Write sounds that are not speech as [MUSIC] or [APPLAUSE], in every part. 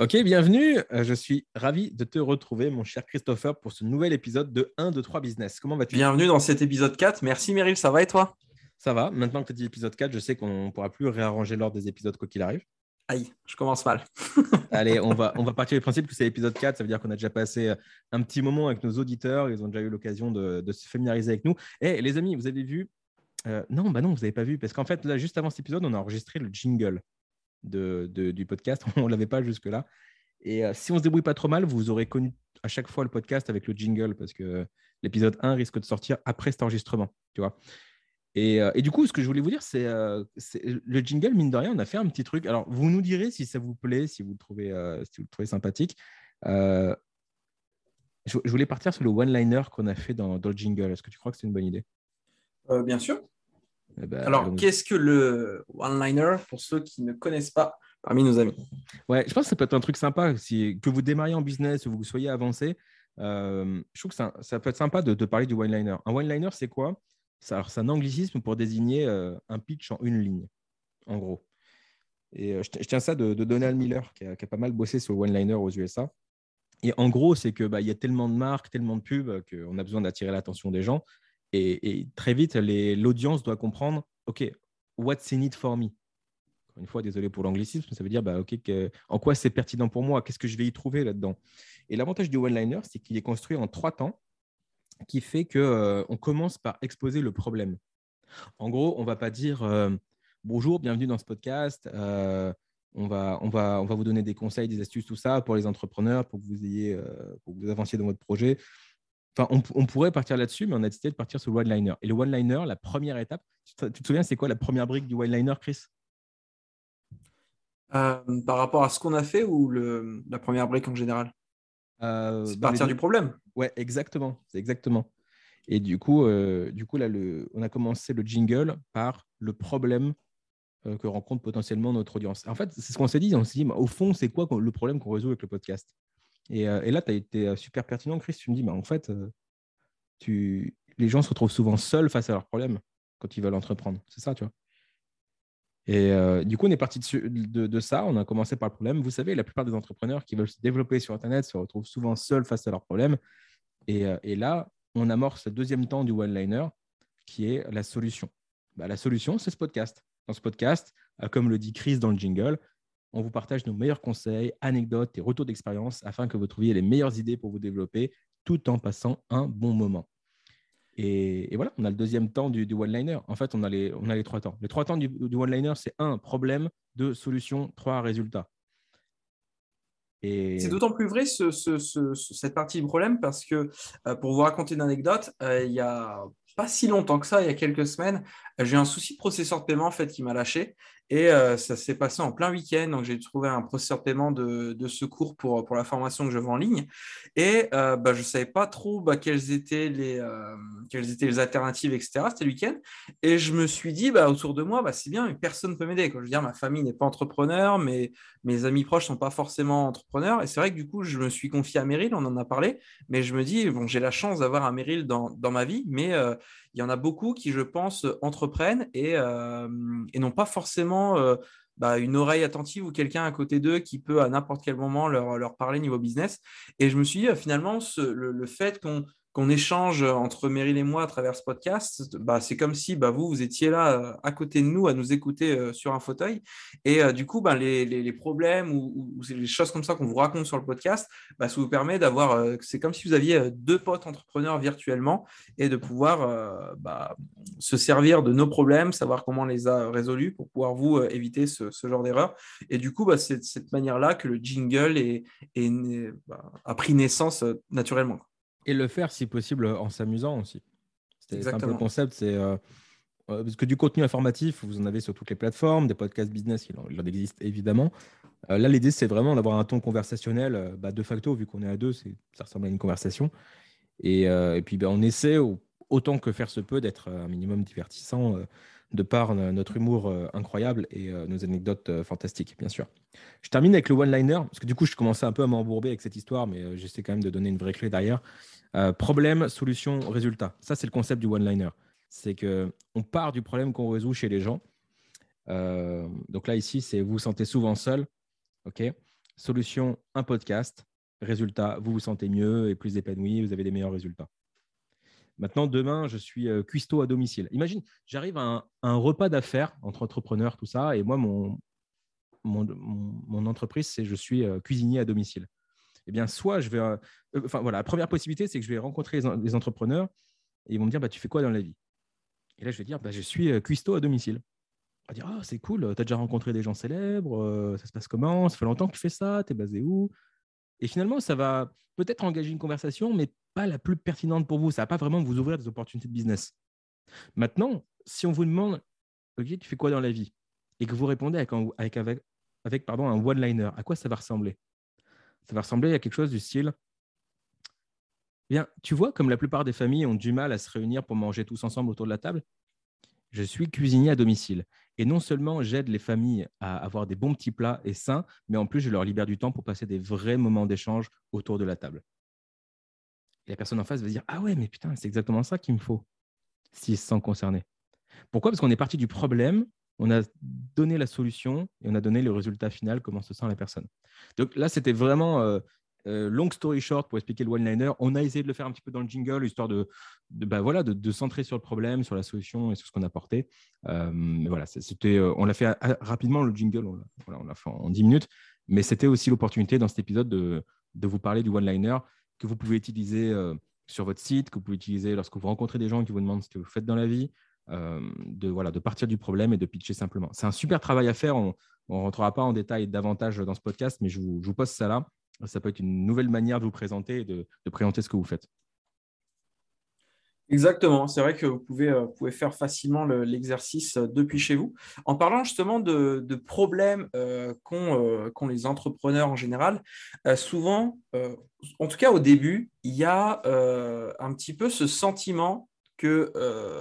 Ok, bienvenue. Euh, je suis ravi de te retrouver, mon cher Christopher, pour ce nouvel épisode de 1, 2, 3 Business. Comment vas-tu? Bienvenue dans cet épisode 4. Merci Meryl, ça va et toi? Ça va. Maintenant que tu as dit épisode 4, je sais qu'on ne pourra plus réarranger l'ordre des épisodes quoi qu'il arrive. Aïe, je commence mal. [LAUGHS] Allez, on va, on va partir du principe que c'est l'épisode 4. Ça veut dire qu'on a déjà passé euh, un petit moment avec nos auditeurs. Ils ont déjà eu l'occasion de, se familiariser avec nous. Et les amis, vous avez vu? Euh, Non, bah non, vous n'avez pas vu. Parce qu'en fait, là, juste avant cet épisode, on a enregistré le jingle de, du podcast. [LAUGHS] On ne l'avait pas jusque-là. Et euh, si on se débrouille pas trop mal, vous aurez connu à chaque fois le podcast avec le jingle parce que l'épisode 1 risque de sortir après cet enregistrement. Tu vois et, euh, et, du coup, ce que je voulais vous dire, c'est euh, le jingle, mine de rien, on a fait un petit truc. Alors, vous nous direz si ça vous plaît, si vous le trouvez, si vous le trouvez sympathique. Je, voulais partir sur le one-liner qu'on a fait dans, dans le jingle. Est-ce que tu crois que c'est une bonne idée? Bien sûr. Eh ben, Alors, qu'est-ce que le one-liner pour ceux qui ne connaissent pas parmi nos amis? Ouais, je pense que ça peut être un truc sympa. Si, que vous démarriez en business ou que vous soyez avancé, euh, je trouve que ça, ça, peut être sympa de, parler du one-liner. Un one-liner, c'est quoi? C'est un anglicisme pour désigner euh, un pitch en une ligne, en gros. Et euh, je, tiens ça de, Donald Miller, qui a, pas mal bossé sur le one-liner aux USA. Et en gros, c'est qu'il bah, y a tellement de marques, tellement de pubs qu'on a besoin d'attirer l'attention des gens. Et, très vite, l'audience doit comprendre, OK, what's in it for me? Une fois, désolé pour l'anglicisme, ça veut dire, bah, OK, en quoi c'est pertinent pour moi? Qu'est-ce que je vais y trouver là-dedans? Et l'avantage du one-liner, c'est qu'il est construit en trois temps, qui fait qu'on euh, on commence par exposer le problème. En gros, on ne va pas dire euh, bonjour, bienvenue dans ce podcast. Euh, on va, on, va, on va vous donner des conseils, des astuces, tout ça pour les entrepreneurs, pour que vous ayez, pour que vous avanciez dans votre projet. Enfin, on, pourrait partir là-dessus, mais on a décidé de partir sur le one-liner. Et le one-liner, la première étape, tu te, souviens, c'est quoi la première brique du one-liner, Chris? Euh, Par rapport à ce qu'on a fait ou le, la première brique en général? Euh, C'est partir du problème. Ouais, exactement. C'est exactement. Et du coup, euh, du coup là, le, on a commencé le jingle par le problème que rencontre potentiellement notre audience. En fait, c'est ce qu'on s'est dit. On s'est dit, au fond, c'est quoi le problème qu'on résout avec le podcast? Euh, et, là, tu as été euh, super pertinent, Chris. Tu me dis, bah, en fait, euh, tu... les gens se retrouvent souvent seuls face à leurs problèmes quand ils veulent entreprendre. C'est ça, tu vois. Et du coup, on est parti de, ça. On a commencé par le problème. Vous savez, la plupart des entrepreneurs qui veulent se développer sur Internet se retrouvent souvent seuls face à leurs problèmes. Et, et là, on amorce le deuxième temps du one-liner, qui est la solution. Bah, la solution, c'est ce podcast. Dans ce podcast, comme le dit Chris dans le jingle, on vous partage nos meilleurs conseils, anecdotes et retours d'expérience afin que vous trouviez les meilleures idées pour vous développer tout en passant un bon moment. Et, voilà, on a le deuxième temps du, one-liner. En fait, on a, les, on a les trois temps. Les trois temps du, one-liner, c'est un, problème, deux, solution, trois, résultat. Et... C'est d'autant plus vrai cette partie du problème parce que, euh, pour vous raconter une anecdote, euh, il y a pas si longtemps que ça, il y a quelques semaines, j'ai un souci de processeur de paiement en fait, qui m'a lâché. Et euh, ça s'est passé en plein week-end. Donc, j'ai trouvé un processeur de paiement de, secours pour, pour la formation que je vends en ligne. Et euh, bah, je ne savais pas trop bah, quelles, étaient les, euh, quelles étaient les alternatives, etc. C'était le week-end. Et je me suis dit, bah, autour de moi, bah, c'est bien, personne ne peut m'aider. Je veux dire, ma famille n'est pas entrepreneur, mais mes amis proches ne sont pas forcément entrepreneurs. Et c'est vrai que du coup, je me suis confié à Meryl, on en a parlé. Mais je me dis, bon, j'ai la chance d'avoir un Meryl dans, dans ma vie, mais il y en a beaucoup qui, je pense, entreprennent et, et n'ont pas forcément euh, bah, une oreille attentive ou quelqu'un à côté d'eux qui peut à n'importe quel moment leur, leur, parler niveau business. Et je me suis dit, euh, finalement, le, fait qu'on qu'on échange entre Meryl et moi à travers ce podcast, bah, c'est comme si bah, vous, vous étiez là euh, à côté de nous à nous écouter euh, sur un fauteuil. Et euh, du coup, bah, les, problèmes ou, les choses comme ça qu'on vous raconte sur le podcast, bah, ça vous permet d'avoir, c'est comme si vous aviez deux potes entrepreneurs virtuellement et de pouvoir bah, se servir de nos problèmes, savoir comment on les a résolus pour pouvoir vous éviter ce, genre d'erreur. Et du coup, bah, c'est de cette manière-là que le jingle bah, a pris naissance naturellement. Et le faire, si possible, en s'amusant aussi. C'est un peu le concept. C'est euh, euh, parce que du contenu informatif, vous en avez sur toutes les plateformes, des podcasts business, il en, existe évidemment. là, l'idée, c'est vraiment d'avoir un ton conversationnel. Bah, de facto, vu qu'on est à deux, ça ressemble à une conversation. Et, puis, bah, on essaie, autant que faire se peut, d'être un minimum divertissant de par notre humour incroyable et nos anecdotes fantastiques, bien sûr. Je termine avec le one-liner, parce que du coup, je commençais un peu à m'embourber avec cette histoire, mais j'essaie quand même de donner une vraie clé derrière. problème, solution, résultat. Ça, c'est le concept du one-liner. C'est qu'on part du problème qu'on résout chez les gens. donc là, ici, c'est vous vous sentez souvent seul. OK? Solution, un podcast. Résultat, vous vous sentez mieux et plus épanoui, vous avez des meilleurs résultats. Maintenant, demain, je suis euh, cuistot à domicile. Imagine, j'arrive à un, repas d'affaires entre entrepreneurs, tout ça, et moi, mon, mon, entreprise, c'est je suis euh, cuisinier à domicile. Eh bien, soit je vais. Euh, enfin, voilà, la première possibilité, c'est que je vais rencontrer les, entrepreneurs et ils vont me dire bah, Tu fais quoi dans la vie? Et là, je vais dire bah, Je suis cuistot à domicile. On va dire Ah, c'est cool, tu as déjà rencontré des gens célèbres, ça se passe comment? Ça fait longtemps que tu fais ça, tu es basé où? Et finalement, ça va peut-être engager une conversation, mais pas la plus pertinente pour vous. Ça va pas vraiment vous ouvrir des opportunités de business. Maintenant, si on vous demande, OK, tu fais quoi dans la vie? Et que vous répondez avec un, avec, avec, pardon, un one-liner, à quoi ça va ressembler? Ça va ressembler à quelque chose du style Bien, tu vois, comme la plupart des familles ont du mal à se réunir pour manger tous ensemble autour de la table, je suis cuisinier à domicile. Et non seulement j'aide les familles à avoir des bons petits plats et sains, mais en plus, je leur libère du temps pour passer des vrais moments d'échange autour de la table. La personne en face va dire Ah ouais, mais putain, c'est exactement ça qu'il me faut, s'il se sent concerné. Pourquoi? Parce qu'on est parti du problème, on a donné la solution et on a donné le résultat final, comment se sent la personne. Donc là, c'était vraiment euh, euh, long story short pour expliquer le one-liner. On a essayé de le faire un petit peu dans le jingle, histoire de, bah, voilà, de, centrer sur le problème, sur la solution et sur ce qu'on a apporté. Euh, mais voilà, c'était, on l'a fait rapidement, le jingle, on l'a, fait en 10 minutes. Mais c'était aussi l'opportunité dans cet épisode de, de vous parler du one-liner que vous pouvez utiliser euh, sur votre site, que vous pouvez utiliser lorsque vous rencontrez des gens qui vous demandent ce que vous faites dans la vie, euh, de, voilà, de partir du problème et de pitcher simplement. C'est un super travail à faire. On ne rentrera pas en détail davantage dans ce podcast, mais je vous, je vous poste ça là. Ça peut être une nouvelle manière de vous présenter et de présenter ce que vous faites. Exactement, c'est vrai que vous pouvez, euh, faire facilement l'exercice euh, depuis chez vous. En parlant justement de, problèmes euh, qu'ont les entrepreneurs en général, souvent, en tout cas au début, il y a un petit peu ce sentiment que euh,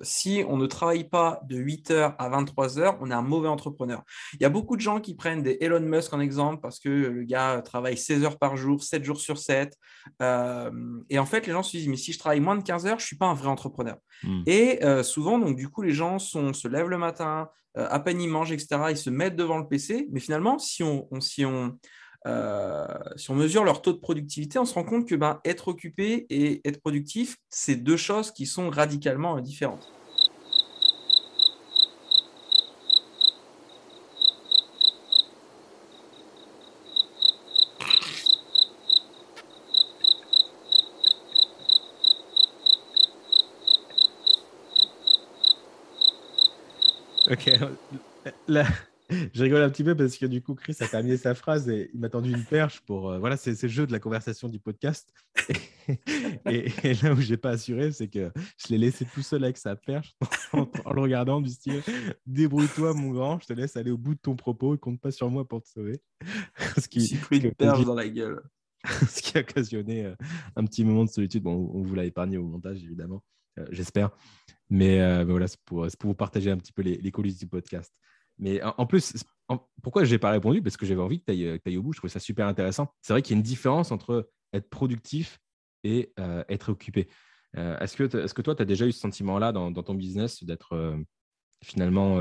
si on ne travaille pas de 8h à 23h, on est un mauvais entrepreneur. Il y a beaucoup de gens qui prennent des Elon Musk en exemple parce que le gars travaille 16 heures par jour, 7 jours sur 7. Euh, et en fait, les gens se disent, mais si je travaille moins de 15 heures, je ne suis pas un vrai entrepreneur. Hmm. Et euh, souvent, donc, du coup, les gens sont, se lèvent le matin, à peine ils mangent, etc., ils se mettent devant le PC. Mais finalement, si on, si on euh, si on mesure leur taux de productivité, on se rend compte que ben, être occupé et être productif, c'est deux choses qui sont radicalement différentes. Ok, là, [LAUGHS] je rigole un petit peu parce que du coup, Chris a terminé sa phrase et il m'a tendu une perche pour. Euh, voilà, c'est le jeu de la conversation du podcast. [LAUGHS] et, là où je n'ai pas assuré, c'est que je l'ai laissé tout seul avec sa perche [LAUGHS] en, le regardant du style Débrouille-toi, mon grand, je te laisse aller au bout de ton propos et compte pas sur moi pour te sauver. ce qui, pris une perche dans la gueule. ce qui a occasionné euh, un petit moment de solitude. Bon, on vous l'a épargné au montage, évidemment, euh, j'espère. Mais, voilà, c'est pour, pour, vous partager un petit peu les, les coulisses du podcast. Mais en plus, pourquoi je n'ai pas répondu? Parce que j'avais envie que tu ailles, au bout. Je trouvais ça super intéressant. C'est vrai qu'il y a une différence entre être productif et euh, être occupé. Euh, est-ce, que est-ce que toi, tu as déjà eu ce sentiment-là dans, ton business d'être euh, finalement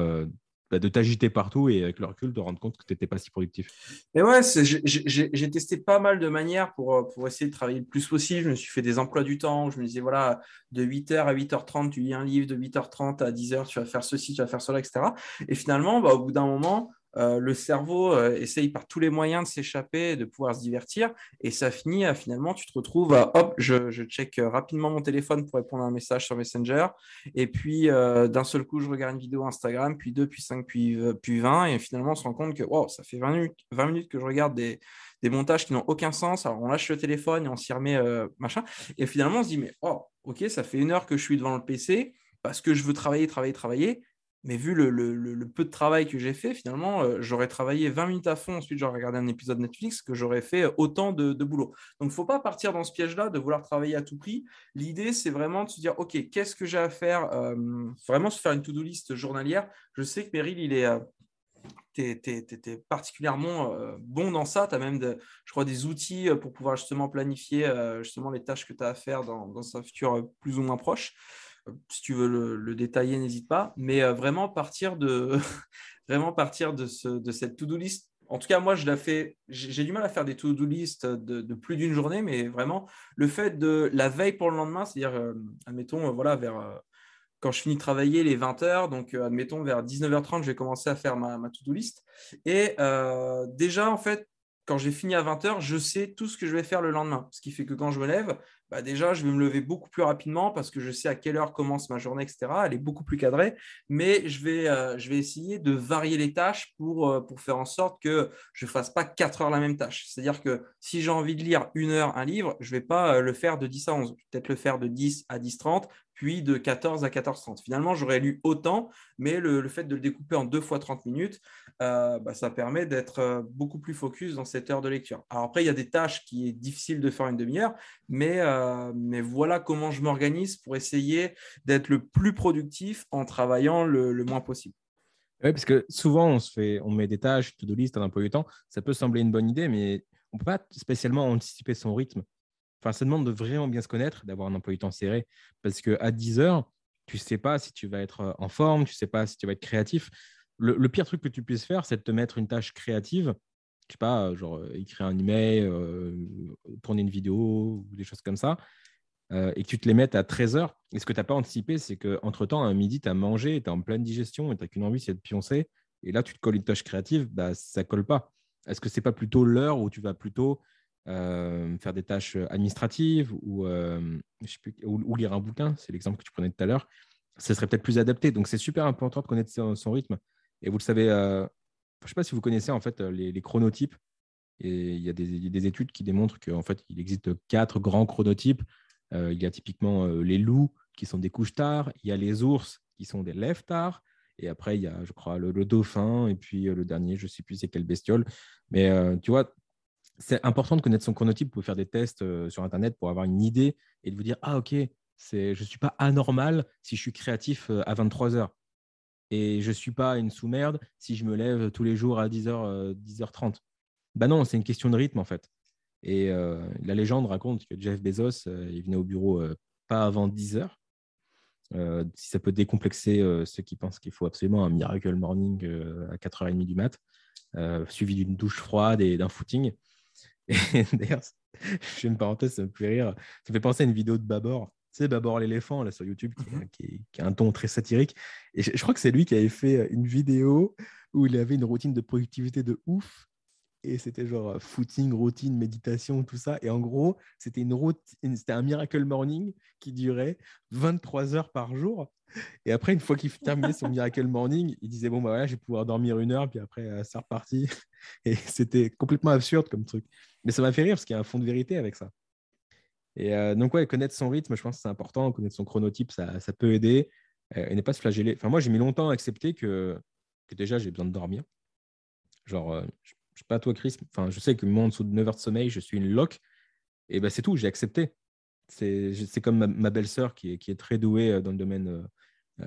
de t'agiter partout et avec le recul de rendre compte que tu n'étais pas si productif Mais ouais, j'ai testé pas mal de manières pour, euh, pour essayer de travailler le plus possible. Je me suis fait des emplois du temps. Je me disais, voilà, de 8h à 8h30, tu lis un livre, de 8h30 à 10h, tu vas faire ceci, tu vas faire cela, etc. Et finalement, bah, au bout d'un moment, euh, le cerveau euh, essaye par tous les moyens de s'échapper, de pouvoir se divertir, et ça finit à finalement, tu te retrouves à hop, je, je check euh, rapidement mon téléphone pour répondre à un message sur Messenger, et puis d'un seul coup, je regarde une vidéo Instagram, puis 2, puis 5, puis, puis 20, et finalement, on se rend compte que wow, ça fait 20 minutes, 20 minutes que je regarde des, des montages qui n'ont aucun sens, alors on lâche le téléphone et on s'y remet, machin, et finalement, on se dit, mais oh, ok, ça fait une heure que je suis devant le PC parce que je veux travailler, travailler, travailler mais vu le, peu de travail que j'ai fait, finalement, euh, j'aurais travaillé 20 minutes à fond, ensuite j'aurais regardé un épisode Netflix, que j'aurais fait autant de, boulot. Donc, il ne faut pas partir dans ce piège-là de vouloir travailler à tout prix. L'idée, c'est vraiment de se dire, OK, qu'est-ce que j'ai à faire euh, Vraiment se faire une to-do list journalière. Je sais que Meryl, il est... Euh, tu es, particulièrement bon dans ça. Tu as même, je crois, des outils pour pouvoir justement planifier justement les tâches que tu as à faire dans, dans un futur plus ou moins proche si tu veux le, détailler, n'hésite pas. Mais euh, vraiment partir de, [LAUGHS] vraiment partir de, ce, de cette to-do list. En tout cas, moi, je la fais. J'ai du mal à faire des to-do list de, plus d'une journée, mais vraiment le fait de la veille pour le lendemain, c'est-à-dire, euh, admettons, euh, voilà, vers quand je finis de travailler les 20 heures, donc admettons vers 19h30, je vais commencer à faire ma, ma to-do list. Et déjà, en fait, quand j'ai fini à 20h, je sais tout ce que je vais faire le lendemain. Ce qui fait que quand je me lève, bah déjà, je vais me lever beaucoup plus rapidement parce que je sais à quelle heure commence ma journée, etc. Elle est beaucoup plus cadrée, mais je vais, euh, essayer de varier les tâches pour, euh, faire en sorte que je ne fasse pas 4 heures la même tâche. C'est-à-dire que si j'ai envie de lire une heure un livre, je ne vais pas euh, le faire de 10 à 11. Peut-être le faire de 10 à 10-30, puis de 14 à 14h30. Finalement, j'aurais lu autant, mais le, fait de le découper en deux fois 30 minutes, euh, bah, ça permet d'être euh, beaucoup plus focus dans cette heure de lecture. Alors après, il y a des tâches qui est difficile de faire une demi-heure, mais, euh, mais voilà comment je m'organise pour essayer d'être le plus productif en travaillant le, moins possible. Oui, parce que souvent, on, se fait, on met des tâches, to-do list, un peu de temps. Ça peut sembler une bonne idée, mais on ne peut pas spécialement anticiper son rythme. Enfin, ça demande de vraiment bien se connaître, d'avoir un emploi du temps serré. Parce qu'à 10 heures, tu ne sais pas si tu vas être euh, en forme, tu ne sais pas si tu vas être créatif. Le, pire truc que tu puisses faire, c'est de te mettre une tâche créative. Je sais pas, genre euh, écrire un email, euh, tourner une vidéo des choses comme ça. et que tu te les mettes à 13 heures. Et ce que tu n'as pas anticipé, c'est qu'entre-temps, à midi, tu as mangé, tu es en pleine digestion et tu n'as qu'une envie, c'est de pioncer. Et là, tu te colles une tâche créative, bah, ça ne colle pas. Est-ce que ce n'est pas plutôt l'heure où tu vas plutôt euh, faire des tâches administratives ou, euh, ou, lire un bouquin, c'est l'exemple que tu prenais tout à l'heure, ce serait peut-être plus adapté. Donc, c'est super important de connaître son, rythme. Et vous le savez, euh, je ne sais pas si vous connaissez en fait les, chronotypes. Et il y a des, études qui démontrent qu'en fait, il existe quatre grands chronotypes. il y a typiquement les loups qui sont des couches tard, il y a les ours qui sont des lèvres tard, et après, il y a, je crois, le, le dauphin, et puis le dernier, je ne sais plus c'est quelle bestiole. Mais tu vois, c'est important de connaître son chronotype pour faire des tests euh, sur Internet pour avoir une idée et de vous dire Ah, ok, je ne suis pas anormal si je suis créatif euh, à 23 heures. Et je ne suis pas une sous-merde si je me lève tous les jours à 10h, 10h30. Ben non, c'est une question de rythme en fait. Et euh, la légende raconte que Jeff Bezos, il venait au bureau pas avant 10h. si ça peut décomplexer ceux qui pensent qu'il faut absolument un miracle morning à 4h30 du mat, suivi d'une douche froide et d'un footing. [LAUGHS] d'ailleurs, je fais une parenthèse, ça me fait rire. Ça me fait penser à une vidéo de Babor. Tu sais, Babor l'éléphant, là, sur YouTube, qui, qui, a un ton très satirique. Et je, crois que c'est lui qui avait fait une vidéo où il avait une routine de productivité de ouf. Et c'était genre footing, routine, méditation, tout ça. Et en gros, c'était une routine, c'était un miracle morning qui durait 23 heures par jour. Et après, une fois qu'il terminait son [LAUGHS] miracle morning, il disait Bon, bah voilà, je vais pouvoir dormir une heure, puis après, c'est reparti. [LAUGHS] Et c'était complètement absurde comme truc. Mais ça m'a fait rire parce qu'il y a un fond de vérité avec ça. Et euh, donc, connaître son rythme, je pense que c'est important. Connaître son chronotype, ça, ça peut aider. Euh, et ne pas se flageller. Enfin, moi, j'ai mis longtemps à accepter que, que déjà, j'ai besoin de dormir. Genre, euh, je, ne sais pas toi, Chris, enfin, je sais que moi, en dessous de 9 heures de sommeil, je suis une loque. Et ben, c'est tout, j'ai accepté. C'est comme ma, belle-sœur qui est, qui est, très douée dans le domaine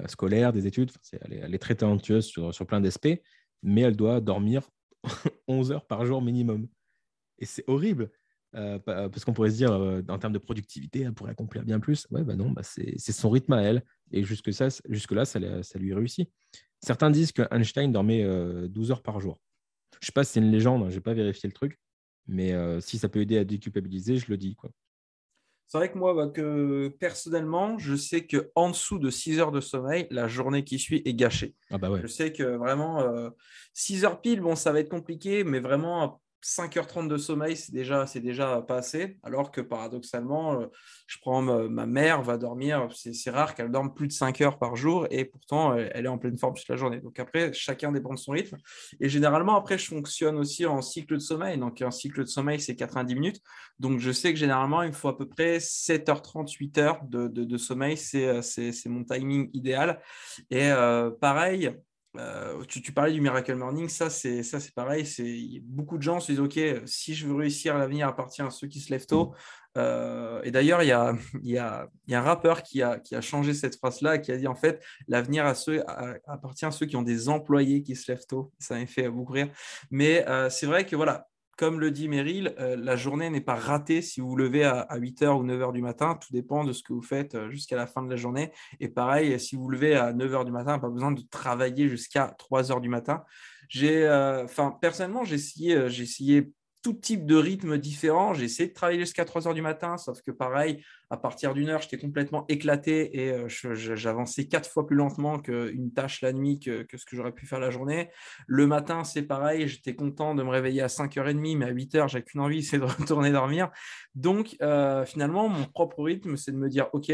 scolaire, des études. elle, est, elle, est, très talentueuse sur, sur plein d'aspects, mais elle doit dormir [LAUGHS] 11 heures par jour minimum. Et c'est horrible. Euh, euh, parce qu'on pourrait se dire, euh, en termes de productivité, elle pourrait accomplir bien plus. Ouais, bah non, bah c'est son rythme à elle. Et jusque ça, jusque-là, ça, ça, lui réussit. Certains disent que Einstein dormait 12 heures par jour. Je ne sais pas si c'est une légende, hein, je n'ai pas vérifié le truc. Mais si ça peut aider à déculpabiliser, je le dis. Quoi. C'est vrai que moi, bah, que personnellement, je sais qu'en dessous de 6 heures de sommeil, la journée qui suit est gâchée. Ah bah ouais. Je sais que vraiment, 6 heures pile, bon, ça va être compliqué, mais vraiment 5h30 de sommeil, c'est déjà, déjà pas assez. Alors que paradoxalement, euh, je prends ma, mère, va dormir, c'est rare qu'elle dorme plus de 5 heures par jour et pourtant elle est en pleine forme toute la journée. Donc après, chacun dépend de son rythme. Et généralement, après, je fonctionne aussi en cycle de sommeil. Donc un cycle de sommeil, c'est 90 minutes. Donc je sais que généralement, il faut à peu près 7h30, 8h de, de, sommeil. C'est mon timing idéal. Et euh, pareil, euh, tu, parlais du Miracle Morning, ça c'est ça c'est pareil. C'est beaucoup de gens se disent ok, si je veux réussir, l'avenir appartient à ceux qui se lèvent tôt. Euh, et d'ailleurs, il y a, y, y a, un rappeur qui a, qui a changé cette phrase-là, qui a dit en fait l'avenir à ceux, appartient à ceux qui ont des employés qui se lèvent tôt. Ça m'a fait beaucoup rire. Mais euh, c'est vrai que voilà, comme le dit Meryl, euh, la journée n'est pas ratée si vous vous levez à, 8h ou 9h du matin. Tout dépend de ce que vous faites euh, jusqu'à la fin de la journée. Et pareil, si vous vous levez à 9h du matin, pas besoin de travailler jusqu'à 3h du matin. J'ai, euh, enfin, personnellement, j'ai essayé, j'ai essayé tout type de rythme différent. J'ai essayé de travailler jusqu'à 3 heures du matin, sauf que pareil, à partir d'une heure, j'étais complètement éclaté et euh, j'avançais quatre fois plus lentement qu'une tâche la nuit que, ce que j'aurais pu faire la journée. Le matin, c'est pareil, j'étais content de me réveiller à 5h30, mais à 8h, j'ai qu'une envie, [LAUGHS] c'est de retourner dormir. Donc, euh, finalement, mon propre rythme, c'est de me dire, OK,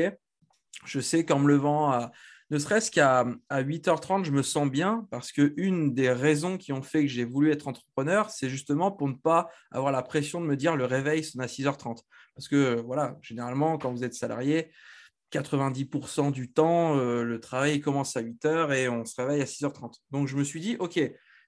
je sais qu'en me levant à ne serait-ce qu'à 8h30, je me sens bien parce que une des raisons qui ont fait que j'ai voulu être entrepreneur, c'est justement pour ne pas avoir la pression de me dire le réveil sonne à 6h30. Parce que voilà, généralement, quand vous êtes salarié, 90% du temps, euh, le travail commence à 8h et on se réveille à 6h30. Donc je me suis dit, OK,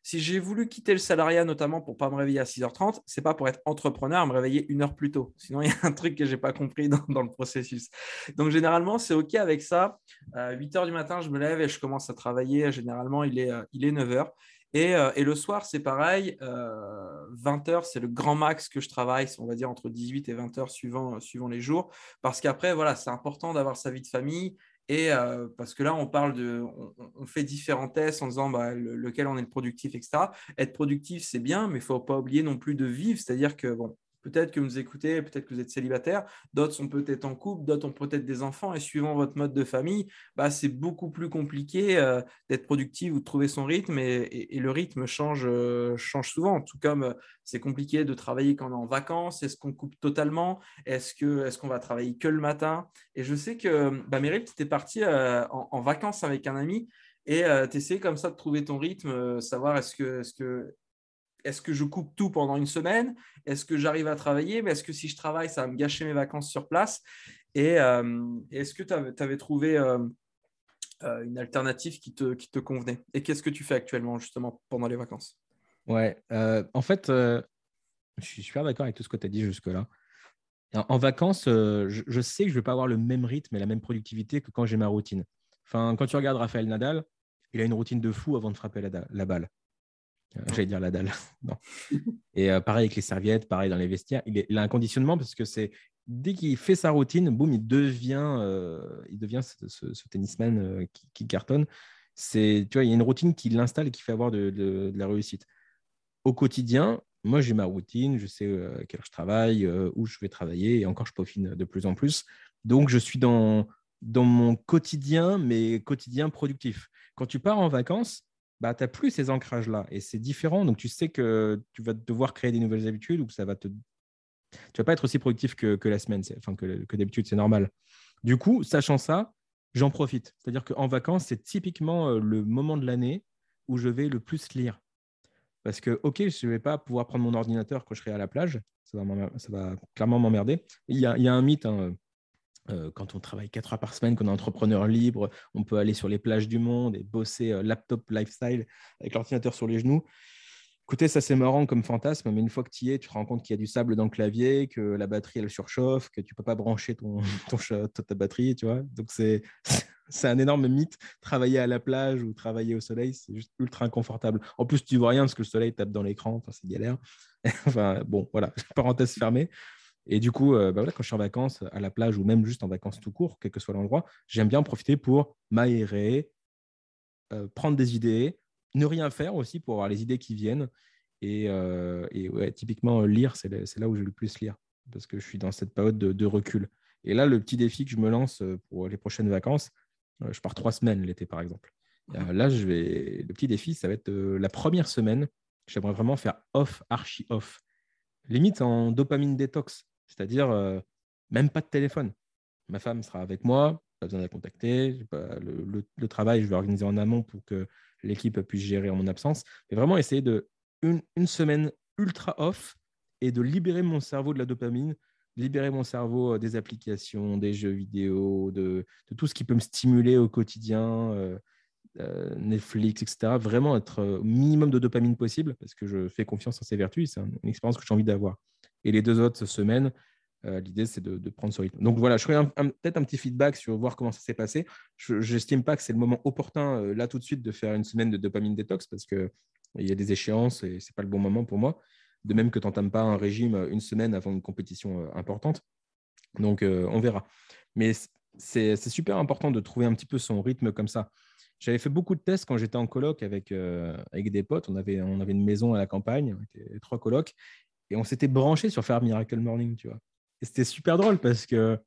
si j'ai voulu quitter le salariat, notamment pour ne pas me réveiller à 6h30, c'est pas pour être entrepreneur, me réveiller une heure plus tôt. Sinon, [LAUGHS] il y a un truc que je n'ai pas compris dans, le processus. Donc, généralement, c'est OK avec ça. À 8h du matin, je me lève et je commence à travailler. Généralement, il est, euh, il est 9h. Euh, et, le soir, c'est pareil. 20h, euh, c'est le grand max que je travaille, on va dire entre 18 et 20h suivant, suivant les jours. Parce qu'après, voilà, c'est important d'avoir sa vie de famille. Et euh, parce que là, on parle de, on, fait différents tests en disant bah, lequel on est le productif, etc. Être productif, c'est bien, mais il ne faut pas oublier non plus de vivre. C'est-à-dire que bon, Peut-être que vous écoutez, peut-être que vous êtes célibataire, d'autres sont peut-être en couple, d'autres ont peut-être des enfants, et suivant votre mode de famille, bah, c'est beaucoup plus compliqué euh, d'être productif ou de trouver son rythme, et, le rythme change, euh, change souvent, tout comme euh, c'est compliqué de travailler quand on est en vacances, est-ce qu'on coupe totalement, est-ce qu'on est va travailler que le matin? Et je sais que bah, Meryl, tu étais partie en, vacances avec un ami, et tu essayais comme ça de trouver ton rythme, savoir est-ce que, est -ce que est-ce que je coupe tout pendant une semaine? Est-ce que j'arrive à travailler? Mais est-ce que si je travaille, ça va me gâcher mes vacances sur place? Et euh, est-ce que tu avais, trouvé euh, euh, une alternative qui te, convenait? Et qu'est-ce que tu fais actuellement justement pendant les vacances? Ouais, en fait, je suis super d'accord avec tout ce que tu as dit jusque-là. En, vacances, je, sais que je ne vais pas avoir le même rythme et la même productivité que quand j'ai ma routine. Enfin, quand tu regardes Raphaël Nadal, il a une routine de fou avant de frapper la balle. Euh, j'allais dire la dalle. [LAUGHS] non. [LAUGHS] Et euh, pareil avec les serviettes, pareil dans les vestiaires. Il, a un conditionnement parce que c'est dès qu'il fait sa routine, boum, il devient, euh, il devient ce, tennisman qui, cartonne. C'est, tu vois, il y a une routine qui l'installe et qui fait avoir de, la réussite. Au quotidien, moi, j'ai ma routine, je sais à quelle heure je travaille, où je vais travailler, et encore, je peaufine de plus en plus. Donc, je suis dans, dans mon quotidien, mais quotidien productif. Quand tu pars en vacances, bah, tu n'as plus ces ancrages-là. Et c'est différent. Donc, tu sais que tu vas devoir créer des nouvelles habitudes ou que ça va te. Tu vas pas être aussi productif que, la semaine, enfin que, d'habitude, c'est normal. Du coup, sachant ça, j'en profite. C'est-à-dire qu'en vacances, c'est typiquement euh, le moment de l'année où je vais le plus lire. Parce que, OK, je ne vais pas pouvoir prendre mon ordinateur quand je serai à la plage. Ça va, ça va clairement m'emmerder. Il, il, y a un mythe. Hein, euh, quand on travaille quatre heures par semaine, qu'on est entrepreneur libre, on peut aller sur les plages du monde et bosser euh, laptop lifestyle avec l'ordinateur sur les genoux. Écoutez, ça c'est marrant comme fantasme, mais une fois que tu y es, tu te rends compte qu'il y a du sable dans le clavier, que la batterie elle surchauffe, que tu peux pas brancher ton, [LAUGHS] ta batterie, tu vois. Donc c'est [LAUGHS] c'est un énorme mythe. Travailler à la plage ou travailler au soleil, c'est juste ultra inconfortable. En plus, tu vois rien parce que le soleil tape dans l'écran, enfin, c'est galère. [LAUGHS] enfin bon, voilà, parenthèse fermée. Et du coup, euh, bah quand je suis en vacances à la plage ou même juste en vacances tout court, quel que soit l'endroit, j'aime bien profiter pour m'aérer, euh, prendre des idées, ne rien faire aussi pour avoir les idées qui viennent. Et, euh, typiquement, lire, c'est là où je vais le plus lire parce que je suis dans cette période de, recul. Et là, le petit défi que je me lance pour les prochaines vacances, je pars trois semaines l'été par exemple. Là, je vais... le petit défi, ça va être la première semaine. J'aimerais vraiment faire off, archi off limite en dopamine détox, c'est-à-dire même pas de téléphone. Ma femme sera avec moi, pas besoin de la contacter. le, travail, je vais organiser en amont pour que l'équipe puisse gérer en mon absence. Mais vraiment essayer de une, semaine ultra off et de libérer mon cerveau de la dopamine, libérer mon cerveau des applications, des jeux vidéo, de, de tout ce qui peut me stimuler au quotidien, euh, Netflix, etc. Vraiment être au minimum de dopamine possible parce que je fais confiance en ces vertus. C'est une expérience que j'ai envie d'avoir. Et les deux autres semaines, euh, l'idée, c'est de, prendre ce rythme. Donc voilà, je ferai peut-être un petit feedback sur voir comment ça s'est passé. Je n'estime pas que c'est le moment opportun, euh, là tout de suite, de faire une semaine de dopamine détox parce qu'il y a des échéances et ce n'est pas le bon moment pour moi. De même que tu n'entames pas un régime une semaine avant une compétition importante. Donc on verra. Mais c'est super important de trouver un petit peu son rythme comme ça. J'avais fait beaucoup de tests quand j'étais en coloc avec, euh, avec des potes. On avait, on avait une maison à la campagne, on était trois colocs, et on s'était branché sur faire Miracle Morning, tu vois. Et c'était super drôle parce que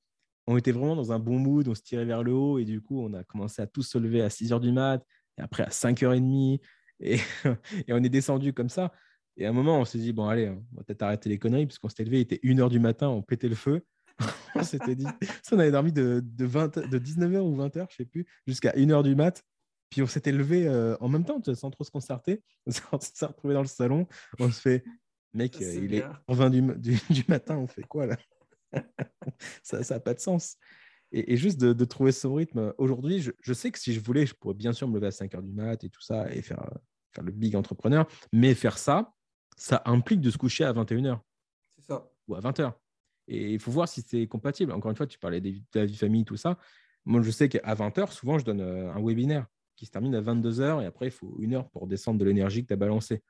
on était vraiment dans un bon mood, on se tirait vers le haut, et du coup, on a commencé à tous se lever à 6 h du mat, et après à 5h30, et, [LAUGHS] et on est descendu comme ça. Et à un moment, on s'est dit, bon, allez, on va peut-être arrêter les conneries, parce qu'on s'était levé, il était 1h du matin, on pétait le feu. [LAUGHS] on s'était dit, ça, on avait dormi de, de, 20, de 19h ou 20h, je sais plus, jusqu'à 1h du mat. Puis on s'était levé euh, en même temps, sans trop se concerter. [LAUGHS] On s'est retrouvé dans le salon. On se fait, mec, euh, il est 20 [LAUGHS] du, du, matin, on fait quoi là? [LAUGHS] Ça n'a pas de sens. Et, juste de, trouver son rythme. Aujourd'hui, je, sais que si je voulais, je pourrais bien sûr me lever à 5 h du mat et tout ça et faire, faire le big entrepreneur. Mais faire ça, ça implique de se coucher à 21 h. C'est ça. Ou à 20 h. Et il faut voir si c'est compatible. Encore une fois, tu parlais de la vie famille, tout ça. Moi, je sais qu'à 20 h, souvent, je donne euh, un webinaire qui se termine à 22 heures et après, il faut une heure pour descendre de l'énergie que tu as balancée.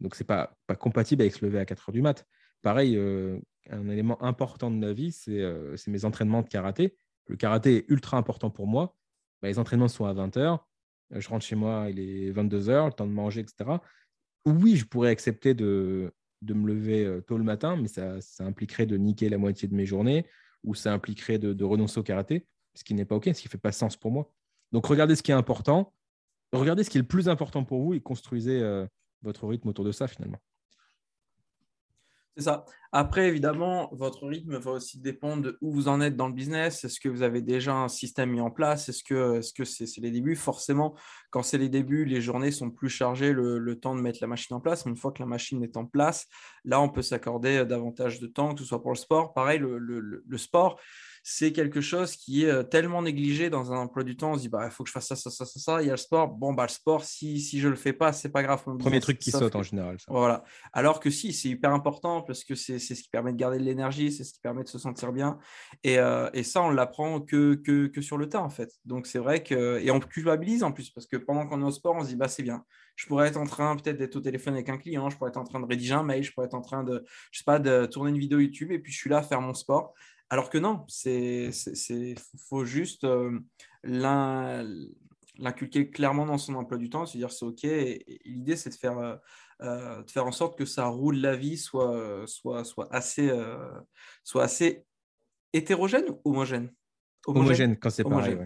Donc, ce n'est pas, compatible avec se lever à 4 heures du mat. Pareil, euh, un élément important de ma vie, euh, c'est mes entraînements de karaté. Le karaté est ultra important pour moi. Bah, les entraînements sont à 20 heures. Euh, je rentre chez moi, il est 22 heures, le temps de manger, etc. Oui, je pourrais accepter de, me lever tôt le matin, mais ça, impliquerait de niquer la moitié de mes journées ou ça impliquerait de, renoncer au karaté, ce qui n'est pas OK, ce qui ne fait pas sens pour moi. Donc, regardez ce qui est important, regardez ce qui est le plus important pour vous et construisez votre rythme autour de ça finalement. C'est ça. Après, évidemment, votre rythme va aussi dépendre de où vous en êtes dans le business. Est-ce que vous avez déjà un système mis en place? Est-ce que c'est -ce c'est les débuts? Forcément, quand c'est les débuts, les journées sont plus chargées, le, temps de mettre la machine en place. Mais une fois que la machine est en place, là, on peut s'accorder davantage de temps, que ce soit pour le sport. Pareil, le, le sport, c'est quelque chose qui est euh, tellement négligé dans un emploi du temps. On se dit, bah, il faut que je fasse ça, ça, ça, ça, ça. Il y a le sport. Bon, bah, le sport, si, si je le fais pas, c'est pas grave. Premier truc qui saute en général. Voilà. Alors que si, c'est hyper important parce que c'est ce qui permet de garder de l'énergie, c'est ce qui permet de se sentir bien. Et, euh, et ça, on l'apprend que, que, que, sur le tas, en fait. Donc, c'est vrai que. Et on culpabilise en plus parce que pendant qu'on est au sport, on se dit, bah, c'est bien. Je pourrais être en train peut-être d'être au téléphone avec un client, je pourrais être en train de rédiger un mail, je pourrais être en train de, je sais pas, de tourner une vidéo YouTube et puis je suis là à faire mon sport. Alors que non, il faut juste euh, l'inculquer clairement dans son emploi du temps, se dire c'est OK. L'idée, c'est de faire, euh, euh, de faire en sorte que ça roule la vie soit, soit, soit, assez, soit assez hétérogène ou homogène? Homogène, quand c'est pareil.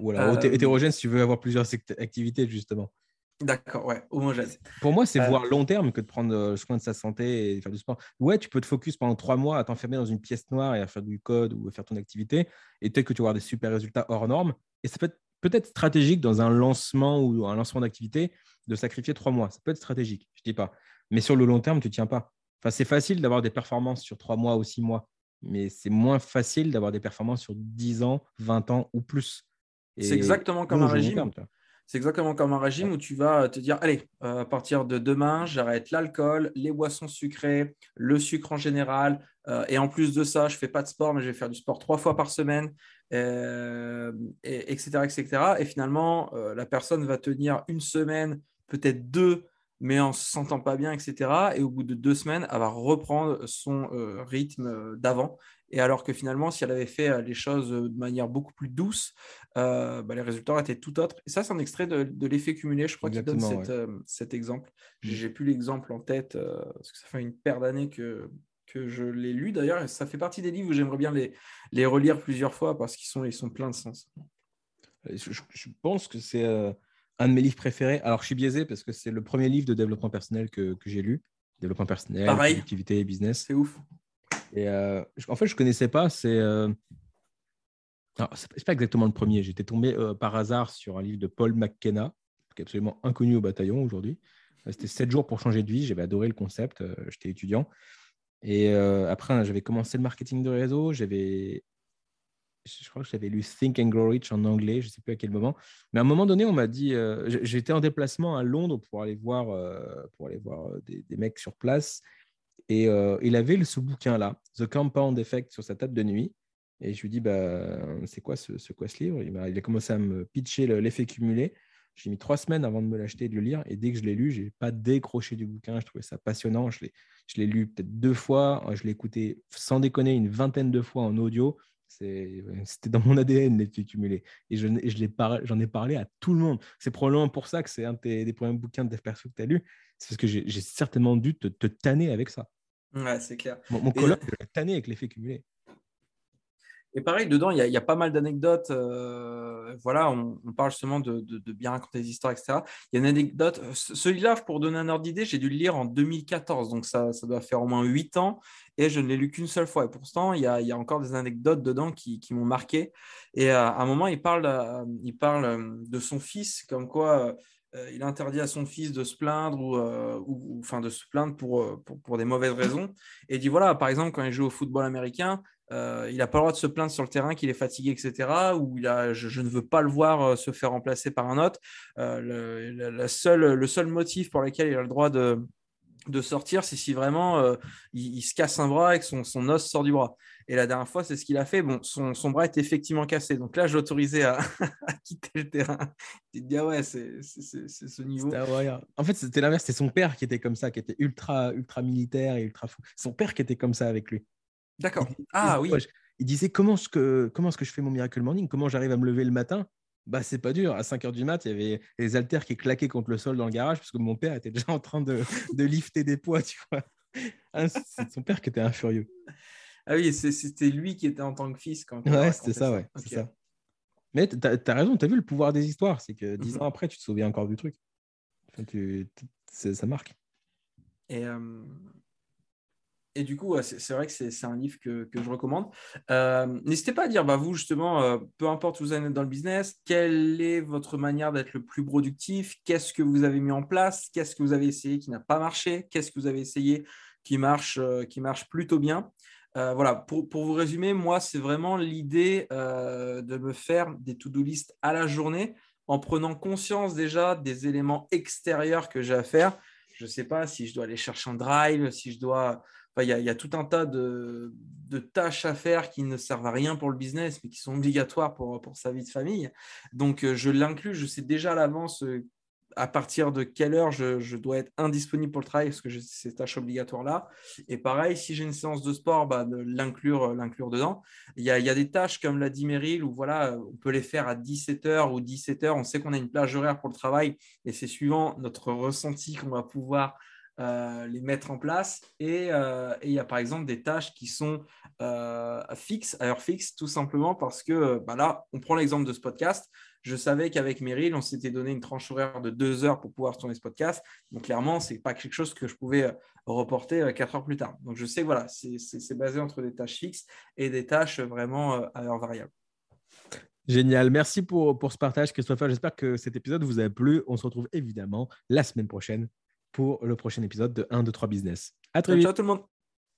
Ou alors hétérogène si tu veux avoir plusieurs activités, justement. D'accord, ouais, homogène. Pour moi, c'est euh, voir long terme que de prendre euh, soin de sa santé et faire du sport. Ouais, tu peux te focus pendant trois mois à t'enfermer dans une pièce noire et à faire du code ou à faire ton activité. Et peut-être que tu vas avoir des super résultats hors normes. Et ça peut être peut-être stratégique dans un lancement ou un lancement d'activité de sacrifier trois mois. Ça peut être stratégique, je dis pas. Mais sur le long terme, tu ne tiens pas. Enfin, c'est facile d'avoir des performances sur trois mois ou six mois. Mais c'est moins facile d'avoir des performances sur 10 ans, 20 ans ou plus. C'est exactement comme un régime. C'est exactement comme un régime où tu vas te dire, allez, euh, à partir de demain, j'arrête l'alcool, les boissons sucrées, le sucre en général. Euh, et en plus de ça, je ne fais pas de sport, mais je vais faire du sport trois fois par semaine, euh, et, etc., etc. Et finalement, la personne va tenir une semaine, peut-être deux, mais en se sentant pas bien, etc. Et au bout de deux semaines, elle va reprendre son rythme d'avant. Et alors que finalement, si elle avait fait euh, les choses euh, de manière beaucoup plus douce, euh, bah, les résultats étaient tout autres. Et ça, c'est un extrait de, l'effet cumulé, je crois, qui donne cet exemple. Mm. J'ai plus l'exemple en tête, parce que ça fait une paire d'années que, que je l'ai lu d'ailleurs. Et ça fait partie des livres où j'aimerais bien les, les relire plusieurs fois parce qu'ils sont, ils sont pleins de sens. Je, pense que c'est un de mes livres préférés. Alors, je suis biaisé parce que c'est le premier livre de développement personnel que, que j'ai lu. développement personnel, Pareil. productivité, business. C'est ouf. Et euh, en fait, je connaissais pas. C'est euh, c'est pas exactement le premier. J'étais tombé euh, par hasard sur un livre de Paul McKenna, qui est absolument inconnu au bataillon aujourd'hui. C'était 7 jours pour changer de vie. J'avais adoré le concept. J'étais étudiant. Et après, j'avais commencé le marketing de réseau. J'avais, je crois que j'avais lu Think and Grow Rich en anglais. Je sais plus à quel moment. Mais à un moment donné, on m'a dit, j'étais en déplacement à Londres pour aller voir, pour aller voir des, des mecs sur place. Et euh, il avait ce bouquin-là, The Compound Effect, sur sa table de nuit. Et je lui dis, bah, c'est quoi ce, ce, quoi ce livre il, a commencé à me pitcher le- l'effet cumulé. J'ai mis trois semaines avant de me l'acheter et de le lire. Et dès que je l'ai lu, je n'ai pas décroché du bouquin. Je trouvais ça passionnant. Je l'ai, lu peut-être deux fois. Je l'ai écouté, sans déconner, une vingtaine de fois en audio. C'était dans mon ADN, l'effet cumulé. Et je, et je j'en ai parlé à tout le monde. C'est probablement pour ça que c'est un des premiers bouquins de dev perso que tu as lu. C'est parce que j'ai certainement dû te tanner avec ça. Ouais, c'est clair. Mon, coloc, je l'ai tanné avec l'effet cumulé. Et pareil, dedans, il y a, il y a pas mal d'anecdotes. euh, voilà, on, on parle justement de, de- de bien raconter des histoires, etc. Il y a une anecdote. ce- Celui-là, pour donner un ordre d'idée, j'ai dû le lire en 2014. Donc, ça, ça doit faire au moins 8 ans. Et je ne l'ai lu qu'une seule fois. Et pourtant, il y a, y a encore des anecdotes dedans qui, qui m'ont marqué. Et euh, à un moment, il parle, euh, il parle euh, de son fils, comme quoi. Euh, il interdit à son fils de se plaindre ou, euh, enfin de se plaindre pour, euh, pour, pour des mauvaises raisons. Et il dit voilà, par exemple, quand il joue au football américain, il n'a pas le droit de se plaindre sur le terrain qu'il est fatigué, etc. Ou il a, je, ne veux pas le voir se faire remplacer par un autre. Le, la- le seul motif pour lequel il a le droit de, de sortir, c'est si vraiment euh, il, il se casse un bras et que son, son os sort du bras. Et la dernière fois, c'est ce qu'il a fait. Bon, son, son bras est effectivement cassé. Donc là, je l'autorisais à, [LAUGHS] à quitter le terrain. Tu te dis, ah ouais, c'est ce niveau. C'était. En fait, c'était l'inverse. C'est son père qui était comme ça, qui était ultra, ultra militaire et ultra fou. Son père qui était comme ça avec lui. D'accord. Ah oui. Il disait comment est-ce que, comment est-ce que je fais mon miracle morning? Comment j'arrive à me lever le matin? Bah, c'est pas dur. À 5 h du mat, il y avait les haltères qui claquaient contre le sol dans le garage parce que mon père était déjà en train de, de lifter des poids, tu vois. Ah, C'est son père qui était un furieux. Ah oui, c'était lui qui était en tant que fils quand. Ouais, c'était ça, ouais. Ok. c'est ça. Mais tu as, raison, tu as vu le pouvoir des histoires. C'est que 10 Mhm. ans après, tu te souviens encore du truc. Enfin, tu- ça marque. Et, euh, et du coup, c'est vrai que c'est un livre que, je recommande. Euh, N'hésitez pas à dire, bah, vous justement, euh, peu importe où vous en êtes dans le business, quelle est votre manière d'être le plus productif? Qu'est-ce que vous avez mis en place? Qu'est-ce que vous avez essayé qui n'a pas marché? Qu'est-ce que vous avez essayé qui marche, euh, qui marche plutôt bien? Voilà, pour, pour vous résumer, moi, c'est vraiment l'idée de me faire des to-do list à la journée en prenant conscience déjà des éléments extérieurs que j'ai à faire. Je ne sais pas si je dois aller chercher un drive, si je dois. Il y, a, tout un tas de, tâches à faire qui ne servent à rien pour le business, mais qui sont obligatoires pour, pour sa vie de famille. Donc, euh, je l'inclus. Je sais déjà à l'avance euh, à partir de quelle heure je, je dois être indisponible pour le travail, parce que j'ai ces tâches obligatoires-là. Et pareil, si j'ai une séance de sport, bah, de l'inclure, l'inclure dedans. Il y, a, il y a des tâches, comme l'a dit Meryl, où voilà, on peut les faire à 17h ou 17h. On sait qu'on a une plage horaire pour le travail, et c'est suivant notre ressenti qu'on va pouvoir euh, les mettre en place. Et, euh, et, il y a par exemple des tâches qui sont euh, fixes, à heure fixe, tout simplement parce que bah là, on prend l'exemple de ce podcast. Je savais qu'avec Meryl, on s'était donné une tranche horaire de deux heures pour pouvoir tourner ce podcast. Donc, clairement, ce n'est pas quelque chose que je pouvais reporter quatre heures plus tard. Donc, je sais voilà, c'est basé entre des tâches fixes et des tâches vraiment à heure variable. Génial. Merci pour, pour ce partage, Christopher. J'espère que cet épisode vous a plu. On se retrouve évidemment la semaine prochaine pour le prochain épisode de 1, 2, 3 Business. À très ciao, vite. ciao tout le monde.